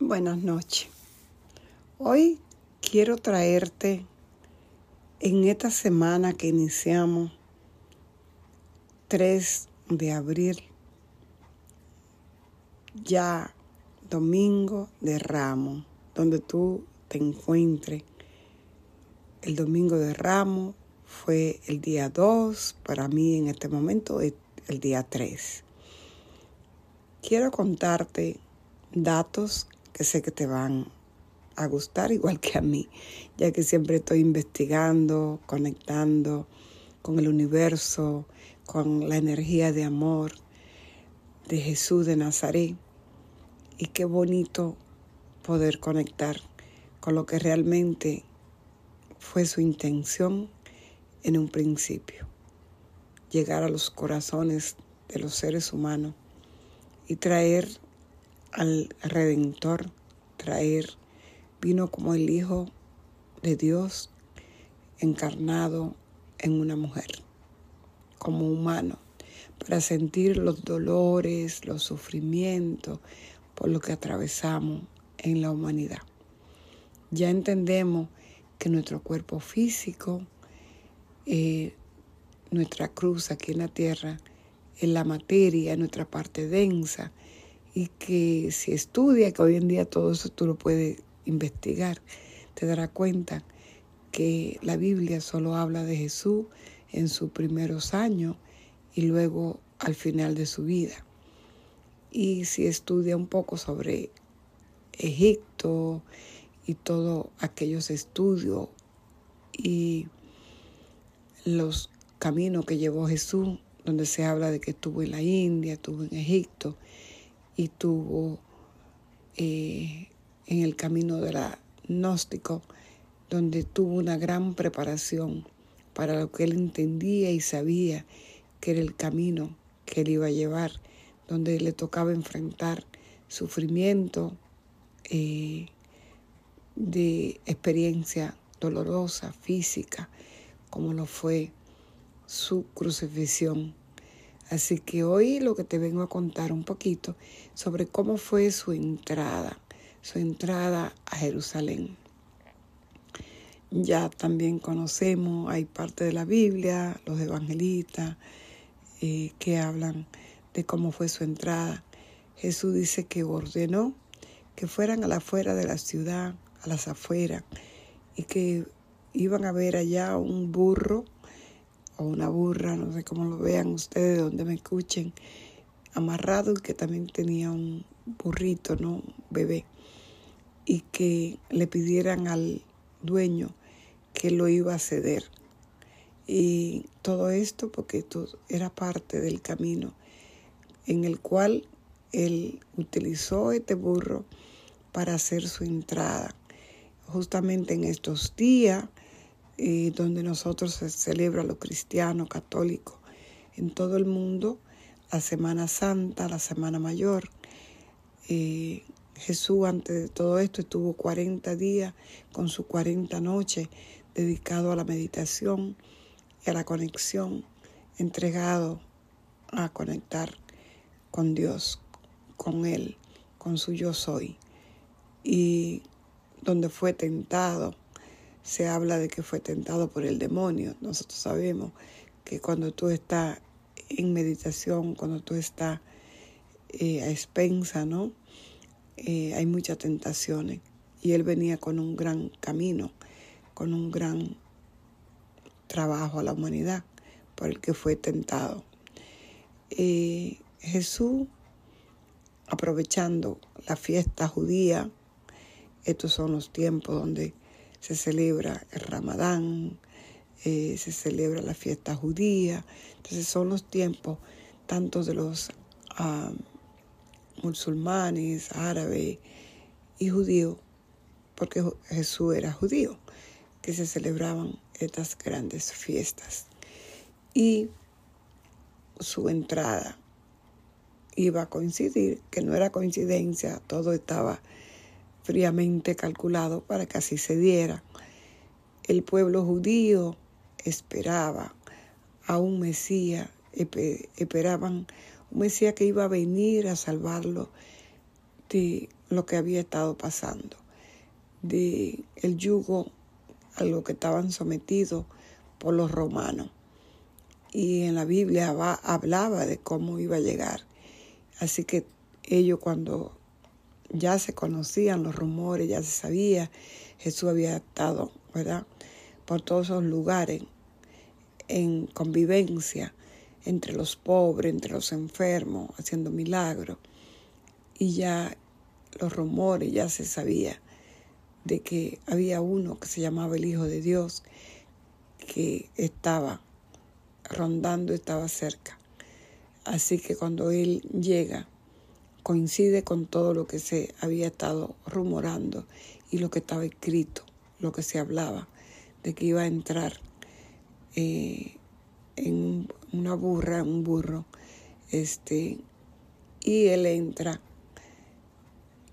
Buenas noches. Hoy quiero traerte en esta semana que iniciamos 3 de abril, ya domingo de Ramos, donde tú te encuentres. El domingo de Ramos fue el día 2, para mí en este momento es el día 3. Quiero contarte datos que sé que te van a gustar igual que a mí, ya que siempre estoy investigando, conectando con el universo, con la energía de amor de Jesús de Nazaret. Y qué bonito poder conectar con lo que realmente fue su intención en un principio, llegar a los corazones de los seres humanos y traer al Redentor, traer, vino como el Hijo de Dios encarnado en una mujer, como humano, para sentir los dolores, los sufrimientos por lo que atravesamos en la humanidad. Ya entendemos que nuestro cuerpo físico, eh, nuestra cruz aquí en la tierra, en la materia, en nuestra parte densa, y que si estudia, que hoy en día todo eso tú lo puedes investigar, te darás cuenta que la Biblia solo habla de Jesús en sus primeros años y luego al final de su vida. Y si estudia un poco sobre Egipto y todos aquellos estudios y los caminos que llevó Jesús, donde se habla de que estuvo en la India, estuvo en Egipto y estuvo eh, en el camino de la gnóstico, donde tuvo una gran preparación para lo que él entendía y sabía que era el camino que él iba a llevar, donde le tocaba enfrentar sufrimiento eh, de experiencia dolorosa, física, como lo fue su crucifixión. Así que hoy lo que te vengo a contar un poquito sobre cómo fue su entrada, su entrada a Jerusalén. Ya también conocemos, hay parte de la Biblia, los evangelistas, eh, que hablan de cómo fue su entrada. Jesús dice que ordenó que fueran a la afuera de la ciudad, a las afueras, y que iban a ver allá un burro o una burra, no sé cómo lo vean ustedes, donde me escuchen, amarrado y que también tenía un burrito, ¿no? Bebé. Y que le pidieran al dueño que lo iba a ceder. Y todo esto porque esto era parte del camino en el cual él utilizó este burro para hacer su entrada. Justamente en estos días donde nosotros se celebra lo cristiano, católico, en todo el mundo, la Semana Santa, la Semana Mayor. Jesús antes de todo esto estuvo 40 días con sus 40 noches dedicado a la meditación y a la conexión, entregado a conectar con Dios, con Él, con su yo soy. Y donde fue tentado se habla de que fue tentado por el demonio. Nosotros sabemos que cuando tú estás en meditación, cuando tú estás eh, a expensa, ¿no? Eh, hay muchas tentaciones. Y él venía con un gran camino, con un gran trabajo a la humanidad por el que fue tentado. Eh, Jesús, aprovechando la fiesta judía, estos son los tiempos donde se celebra el ramadán, eh, se celebra la fiesta judía. Entonces son los tiempos tanto de los ah, musulmanes, árabes y judíos, porque Jesús era judío, que se celebraban estas grandes fiestas. Y su entrada iba a coincidir, que no era coincidencia, todo estaba fríamente calculado para que así se diera. El pueblo judío esperaba a un Mesías, esperaban un Mesías que iba a venir a salvarlo de lo que había estado pasando, de el yugo a lo que estaban sometidos por los romanos. Y en la Biblia hablaba de cómo iba a llegar. Así que ellos cuando ya se conocían los rumores, ya se sabía, Jesús había estado, ¿verdad? Por todos esos lugares en convivencia entre los pobres, entre los enfermos, haciendo milagros. Y ya los rumores, ya se sabía de que había uno que se llamaba el Hijo de Dios, que estaba rondando, estaba cerca. Así que cuando Él llega, coincide con todo lo que se había estado rumorando y lo que estaba escrito, lo que se hablaba, de que iba a entrar eh, en una burra, un burro, este, y él entra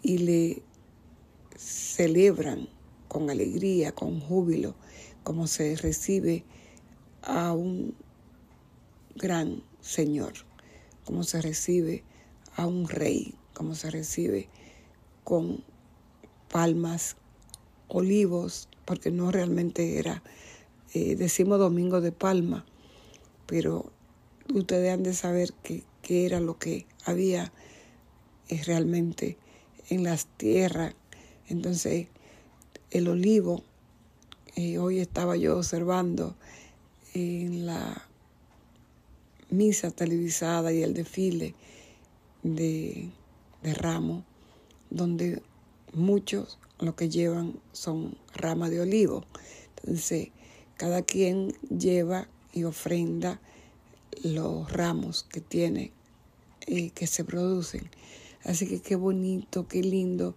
y le celebran con alegría, con júbilo, como se recibe a un gran Señor, como se recibe a un rey, como se recibe con palmas, olivos, porque no realmente era, eh, decimos domingo de palma, pero ustedes han de saber qué, era lo que había eh, realmente en las tierras. Entonces, el olivo, eh, hoy estaba yo observando en la misa televisada y el desfile de, de ramo, donde muchos lo que llevan son ramas de olivo. Entonces, cada quien lleva y ofrenda los ramos que tiene y que se producen. Así que qué bonito, qué lindo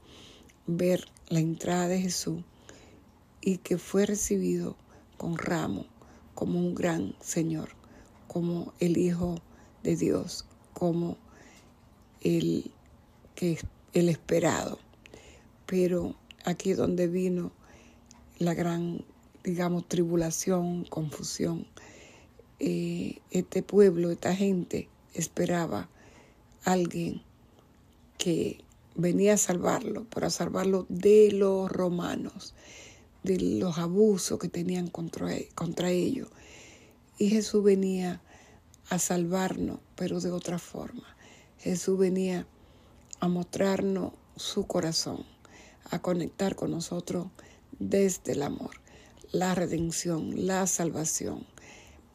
ver la entrada de Jesús y que fue recibido con ramo como un gran Señor, como el Hijo de Dios, como el el esperado. Pero aquí donde vino la gran, digamos, tribulación, confusión, eh, este pueblo, esta gente esperaba a alguien que venía a salvarlo, para salvarlo de los romanos, de los abusos que tenían contra, contra ellos. Y Jesús venía a salvarnos, pero de otra forma. Jesús venía a mostrarnos su corazón, a conectar con nosotros desde el amor, la redención, la salvación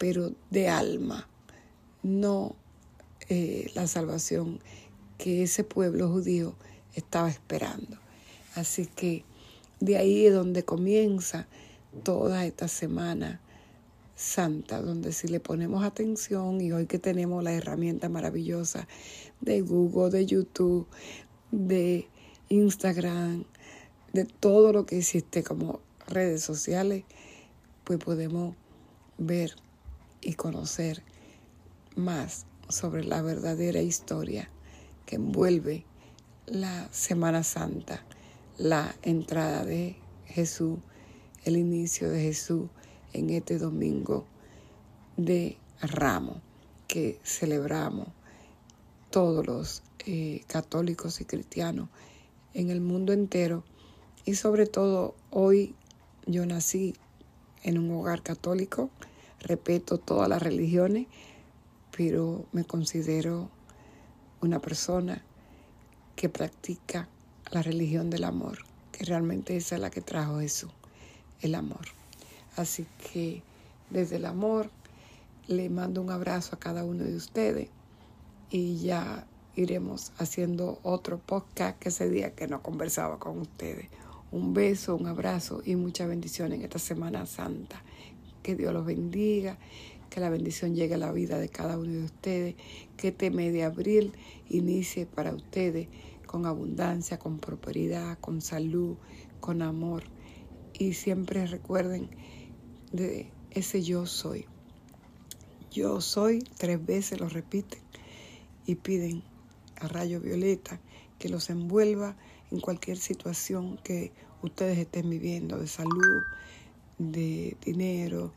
pero de alma, no eh, la salvación que ese pueblo judío estaba esperando. Así que de ahí es donde comienza toda esta semana santa, donde si le ponemos atención y hoy que tenemos la herramienta maravillosa de Google, de YouTube, de Instagram, de todo lo que existe como redes sociales, pues podemos ver y conocer más sobre la verdadera historia que envuelve la Semana Santa, la entrada de Jesús, el inicio de Jesús en este domingo de Ramo que celebramos todos los eh, católicos y cristianos en el mundo entero y sobre todo hoy yo nací en un hogar católico respeto todas las religiones, pero me considero una persona que practica la religión del amor, que realmente esa es la que trajo Jesús, el amor. Así que desde el amor le mando un abrazo a cada uno de ustedes y ya iremos haciendo otro podcast que ese día que no conversaba con ustedes. Un beso, un abrazo y mucha bendición en esta Semana Santa. Que Dios los bendiga, que la bendición llegue a la vida de cada uno de ustedes, que este mes de abril inicie para ustedes con abundancia, con prosperidad, con salud, con amor. Y siempre recuerden de ese yo soy. Yo soy, tres veces lo repiten y piden a rayo violeta que los envuelva en cualquier situación que ustedes estén viviendo de salud, de dinero,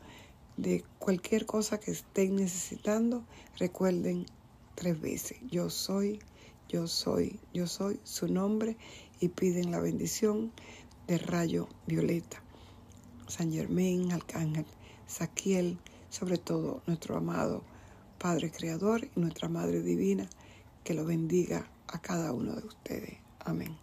de cualquier cosa que estén necesitando, recuerden tres veces, yo soy, yo soy, yo soy su nombre y piden la bendición del rayo violeta. San Germain, Arcángel, Saquiel, sobre todo nuestro amado Padre Creador y nuestra Madre Divina, que lo bendiga a cada uno de ustedes. Amén.